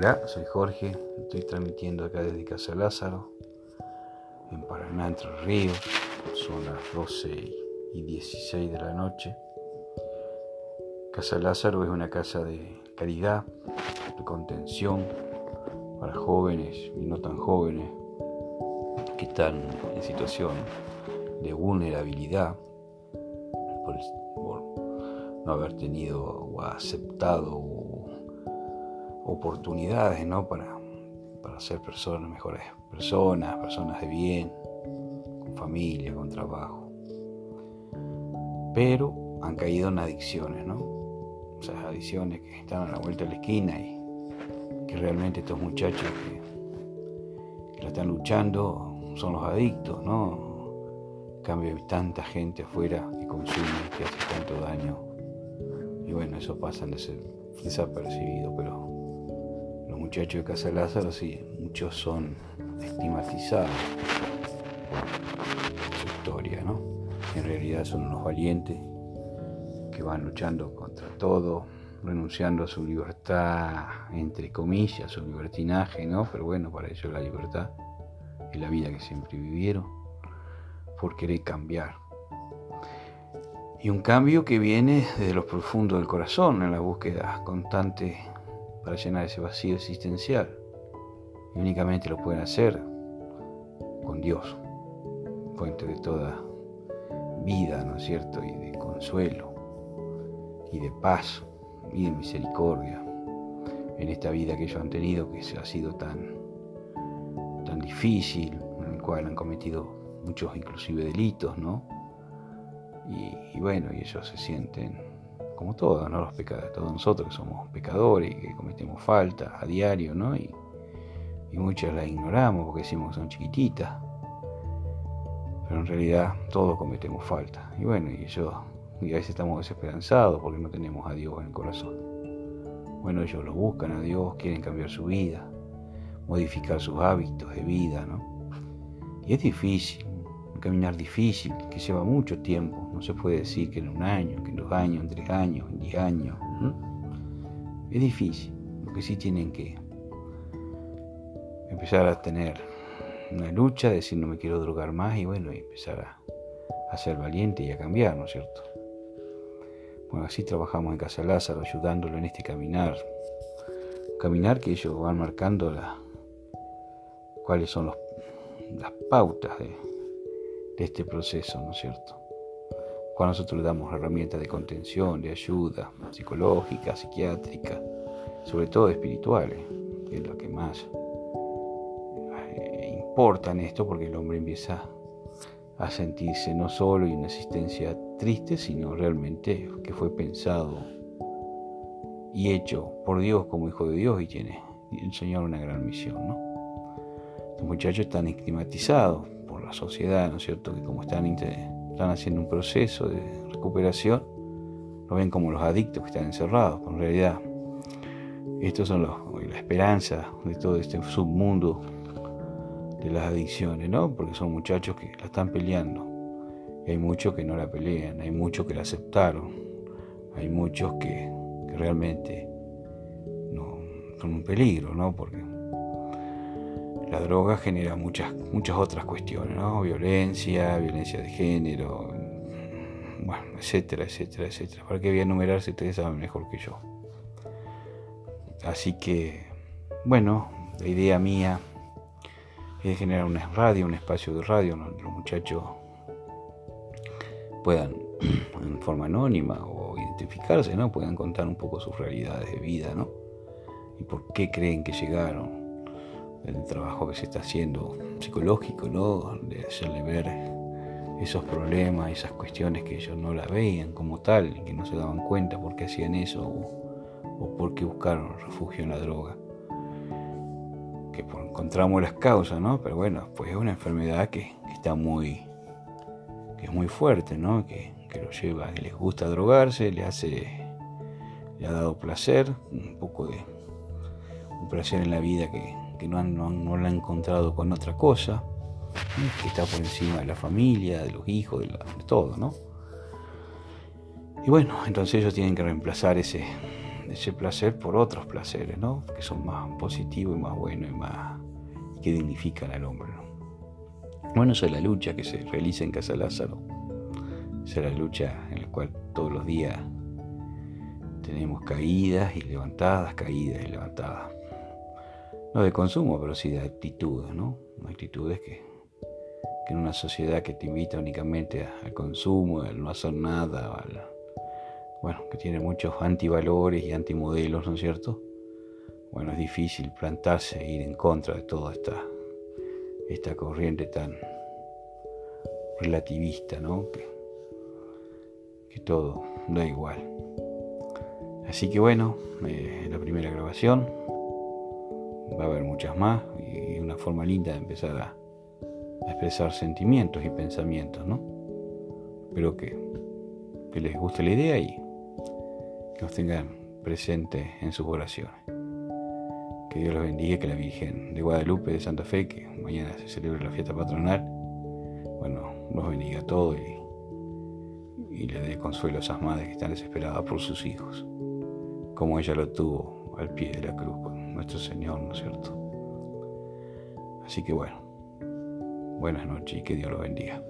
Hola, soy Jorge, estoy transmitiendo acá desde Casa Lázaro, en Paraná, Entre Ríos, son las 12 y 16 de la noche. Casa Lázaro es una casa de caridad, de contención para jóvenes y no tan jóvenes que están en situación de vulnerabilidad por, no haber tenido o aceptado oportunidades ¿no? para, para ser personas, mejores personas, personas de bien, con familia, con trabajo. Pero han caído en adicciones, ¿no? Esas adicciones que están a la vuelta de la esquina y que realmente estos muchachos que, que lo están luchando son los adictos, ¿no? En cambio hay tanta gente afuera que consume, que hace tanto daño. Y bueno, eso pasa desapercibido, pero muchachos de Casa Lázaro, sí, muchos son estigmatizados por su historia, ¿no? En realidad son unos valientes que van luchando contra todo, renunciando a su libertad, entre comillas, su libertinaje, ¿no? Pero bueno, para ellos la libertad es la vida que siempre vivieron, por querer cambiar. Y un cambio que viene desde lo profundo del corazón, en la búsqueda constante para llenar ese vacío existencial. Y únicamente lo pueden hacer con Dios, fuente de toda vida, ¿no es cierto? Y de consuelo, y de paz, y de misericordia en esta vida que ellos han tenido, que ha sido tan, tan difícil, en el cual han cometido muchos inclusive delitos, ¿no? Y, y bueno, y ellos se sienten como todos, ¿no? Los pecadores, todos nosotros que somos pecadores y que cometemos faltas a diario, ¿no? Y, muchas las ignoramos porque decimos que son chiquititas. Pero en realidad todos cometemos faltas. Y bueno, y yo, y a veces estamos desesperanzados porque no tenemos a Dios en el corazón. Bueno, ellos lo buscan a Dios, quieren cambiar su vida, modificar sus hábitos de vida, ¿no? Y es difícil, un caminar difícil que lleva mucho tiempo. No se puede decir que en un año, que en dos años, en tres años, en diez años. Es difícil. Lo que sí tienen que empezar a tener una lucha, decir no me quiero drogar más y bueno, y empezar a, ser valiente y a cambiar, ¿no es cierto? Bueno, así trabajamos en Casa Lázaro, ayudándolo en este caminar. caminar que ellos van marcando la, cuáles son las pautas de, de este proceso, ¿no es cierto? Cuando nosotros le damos herramientas de contención, de ayuda psicológica, psiquiátrica, sobre todo espirituales, que es lo que más eh, importa en esto, porque el hombre empieza a sentirse no solo en una existencia triste, sino realmente que fue pensado y hecho por Dios como hijo de Dios y tiene el Señor una gran misión, ¿no? Los muchachos están estigmatizados la sociedad, ¿no es cierto? Que como están, están haciendo un proceso de recuperación, lo ven como los adictos que están encerrados, pero en realidad estos son los, la esperanza de todo este submundo de las adicciones, ¿no? Porque son muchachos que la están peleando. Y hay muchos que no la pelean, hay muchos que la aceptaron, hay muchos que, que realmente no, son un peligro, ¿no? Porque la droga genera muchas, muchas otras cuestiones, ¿no? Violencia, violencia de género, bueno, etcétera, etcétera, etcétera. ¿Para qué voy a ustedes saben mejor que yo? Así que, bueno, la idea mía es generar una radio, un espacio de radio donde los muchachos puedan, en forma anónima o identificarse, ¿no? Puedan contar un poco sus realidades de vida, ¿no? Y por qué creen que llegaron el trabajo que se está haciendo psicológico, ¿no? De hacerle ver esos problemas, esas cuestiones que ellos no la veían como tal, que no se daban cuenta por qué hacían eso o, por qué buscaron refugio en la droga. Que encontramos las causas, ¿no? Pero bueno, pues es una enfermedad que, está muy, que es muy fuerte, ¿no? Que, que lo lleva, que les gusta drogarse, le hace, le ha dado placer, un poco de un placer en la vida que, que no, no, lo han encontrado con otra cosa, que está por encima de la familia, de los hijos, de, todo, ¿no? Y bueno, entonces ellos tienen que reemplazar ese, ese placer por otros placeres, ¿no? Que son más positivos y más buenos y más que dignifican al hombre. Bueno, esa es la lucha que se realiza en Casa Lázaro. Esa es la lucha en la cual todos los días tenemos caídas y levantadas, caídas y levantadas. No de consumo, pero sí de actitudes, ¿no? Actitudes que, que en una sociedad que te invita únicamente al consumo, al no hacer nada, bueno, que tiene muchos antivalores y antimodelos, ¿no es cierto? Bueno, es difícil plantarse e ir en contra de toda esta, esta corriente tan relativista, ¿no? Que, que todo da igual. Así que bueno, eh, la primera grabación, va a haber muchas más y una forma linda de empezar a, expresar sentimientos y pensamientos, ¿no? Espero que, les guste la idea y que nos tengan presentes en sus oraciones. Que Dios los bendiga, que la Virgen de Guadalupe de Santa Fe, que mañana se celebra la fiesta patronal, bueno, nos bendiga a todos y, y le dé consuelo a esas madres que están desesperadas por sus hijos, como ella lo tuvo al pie de la cruz nuestro Señor, ¿no es cierto? Así que bueno, buenas noches y que Dios los bendiga.